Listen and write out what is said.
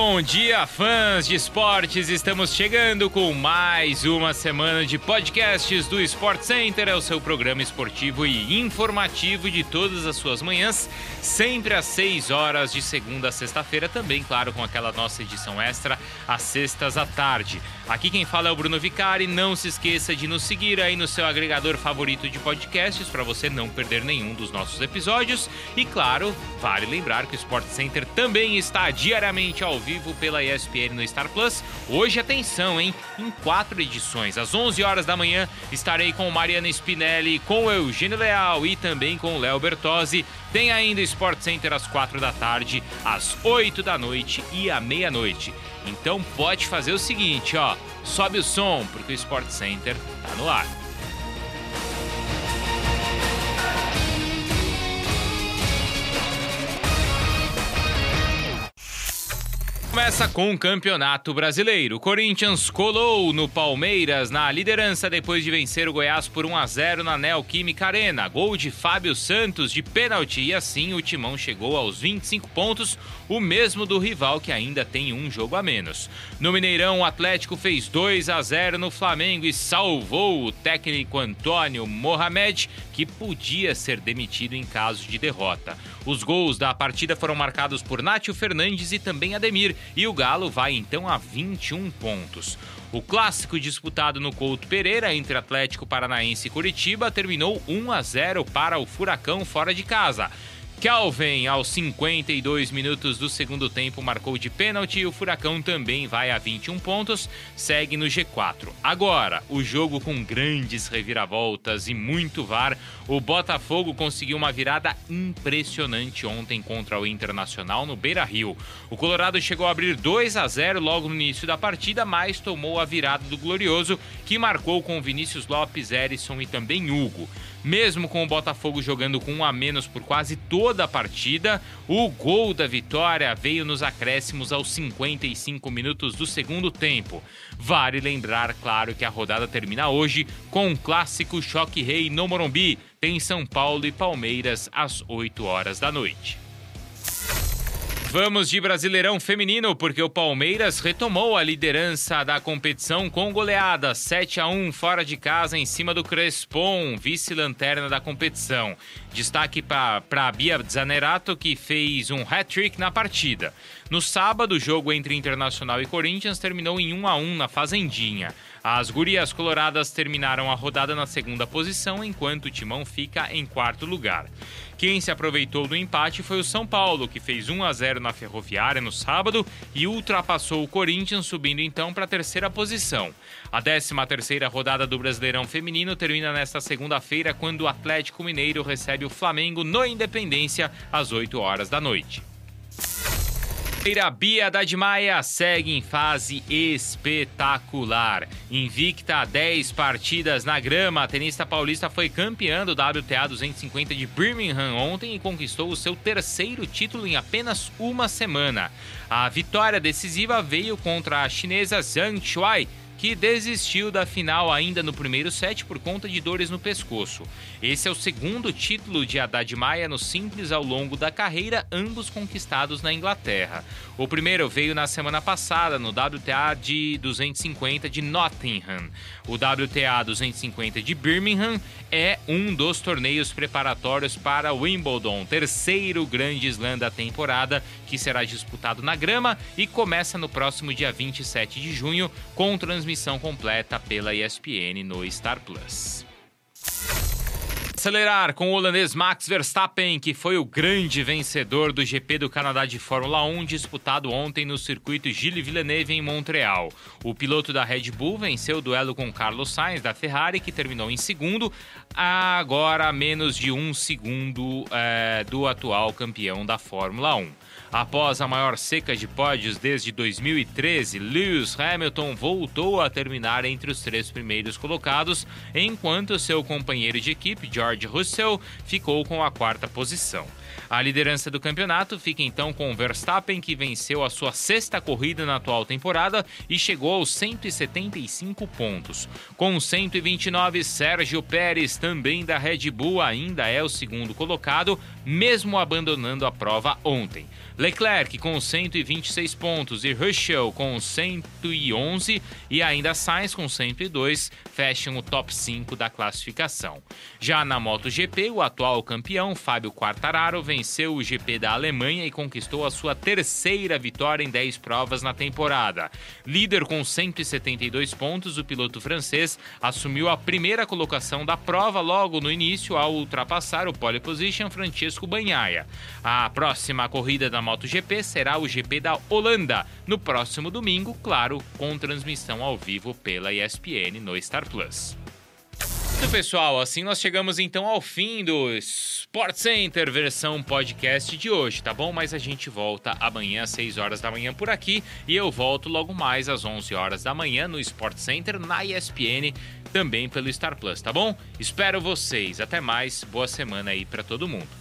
Bom dia, fãs de esportes! Estamos chegando com mais uma semana de podcasts do Sport Center, é o seu programa esportivo e informativo de todas as suas manhãs, sempre às 6 horas de segunda a sexta-feira, também, claro, com aquela nossa edição extra às sextas à tarde. Aqui quem fala é o Bruno Vicari. Não se esqueça de nos seguir aí no seu agregador favorito de podcasts para você não perder nenhum dos nossos episódios. E claro, vale lembrar que o Sport Center também está diariamente ao vivo pela ESPN no Star Plus. Hoje, atenção, hein? Em quatro edições. Às 11 horas da manhã estarei com Mariana Spinelli, com Eugênio Leal e também com Léo Bertozzi. Tem ainda Sport Center às quatro da tarde, às 8 da noite e à meia-noite. Então pode fazer o seguinte, ó, sobe o som porque o Sport Center tá no ar. Começa com o Campeonato Brasileiro. Corinthians colou no Palmeiras na liderança depois de vencer o Goiás por 1 a 0 na Neoquímica Arena. Gol de Fábio Santos de pênalti e assim o Timão chegou aos 25 pontos, o mesmo do rival que ainda tem um jogo a menos. No Mineirão, o Atlético fez 2 a 0 no Flamengo e salvou o técnico Antônio Mohamed, que podia ser demitido em caso de derrota. Os gols da partida foram marcados por Nátio Fernandes e também Ademir, e o Galo vai então a 21 pontos. O clássico disputado no Couto Pereira entre Atlético Paranaense e Curitiba terminou 1 a 0 para o Furacão fora de casa. Kelvin, aos 52 minutos do segundo tempo, marcou de pênalti e o Furacão também vai a 21 pontos, segue no G4. Agora, o jogo com grandes reviravoltas e muito VAR, o Botafogo conseguiu uma virada impressionante ontem contra o Internacional no Beira Rio. O Colorado chegou a abrir 2 a 0 logo no início da partida, mas tomou a virada do Glorioso, que marcou com Vinícius Lopes, Erisson e também Hugo. Mesmo com o Botafogo jogando com um a menos por quase toda a partida, o gol da vitória veio nos acréscimos aos 55 minutos do segundo tempo. Vale lembrar, claro, que a rodada termina hoje com um clássico choque rei no Morumbi. Tem São Paulo e Palmeiras às 8 horas da noite. Vamos de Brasileirão Feminino, porque o Palmeiras retomou a liderança da competição com goleada 7 a 1 fora de casa em cima do Crespon, vice-lanterna da competição. Destaque para a Bia Zanerato, que fez um hat-trick na partida. No sábado, o jogo entre Internacional e Corinthians terminou em 1 a 1 na Fazendinha. As gurias coloradas terminaram a rodada na segunda posição, enquanto o Timão fica em quarto lugar. Quem se aproveitou do empate foi o São Paulo, que fez 1 a 0 na Ferroviária no sábado e ultrapassou o Corinthians, subindo então para a terceira posição. A 13 terceira rodada do Brasileirão Feminino termina nesta segunda-feira, quando o Atlético Mineiro recebe o Flamengo no Independência às 8 horas da noite. A Bia Dadmaia segue em fase espetacular. Invicta a 10 partidas na grama, a tenista paulista foi campeã do WTA 250 de Birmingham ontem e conquistou o seu terceiro título em apenas uma semana. A vitória decisiva veio contra a chinesa Zhang Shuai, que desistiu da final ainda no primeiro set por conta de dores no pescoço. Esse é o segundo título de Haddad Maia no simples ao longo da carreira, ambos conquistados na Inglaterra. O primeiro veio na semana passada no WTA de 250 de Nottingham. O WTA 250 de Birmingham é um dos torneios preparatórios para Wimbledon, terceiro grande slam da temporada, que será disputado na grama e começa no próximo dia 27 de junho com transmissão transmissão completa pela ESPN no Star Plus. Acelerar com o holandês Max Verstappen, que foi o grande vencedor do GP do Canadá de Fórmula 1 disputado ontem no circuito Gilles Villeneuve em Montreal. O piloto da Red Bull venceu o duelo com Carlos Sainz da Ferrari, que terminou em segundo, agora a menos de um segundo é, do atual campeão da Fórmula 1. Após a maior seca de pódios desde 2013, Lewis Hamilton voltou a terminar entre os três primeiros colocados, enquanto seu companheiro de equipe, George George Russell ficou com a quarta posição. A liderança do campeonato fica então com Verstappen, que venceu a sua sexta corrida na atual temporada e chegou aos 175 pontos. Com 129, Sérgio Pérez, também da Red Bull, ainda é o segundo colocado, mesmo abandonando a prova ontem. Leclerc com 126 pontos e Russell com 111 e ainda Sainz com 102 fecham o top 5 da classificação. Já na MotoGP, o atual campeão Fábio Quartararo venceu o GP da Alemanha e conquistou a sua terceira vitória em 10 provas na temporada. Líder com 172 pontos, o piloto francês assumiu a primeira colocação da prova logo no início ao ultrapassar o pole position Francesco Banhaia. A próxima corrida da MotoGP será o GP da Holanda, no próximo domingo, claro, com transmissão ao vivo pela ESPN no Star Plus. Muito pessoal, assim nós chegamos então ao fim do Sport Center versão podcast de hoje, tá bom? Mas a gente volta amanhã às 6 horas da manhã por aqui e eu volto logo mais às 11 horas da manhã no Sport Center na ESPN, também pelo Star Plus, tá bom? Espero vocês. Até mais. Boa semana aí para todo mundo.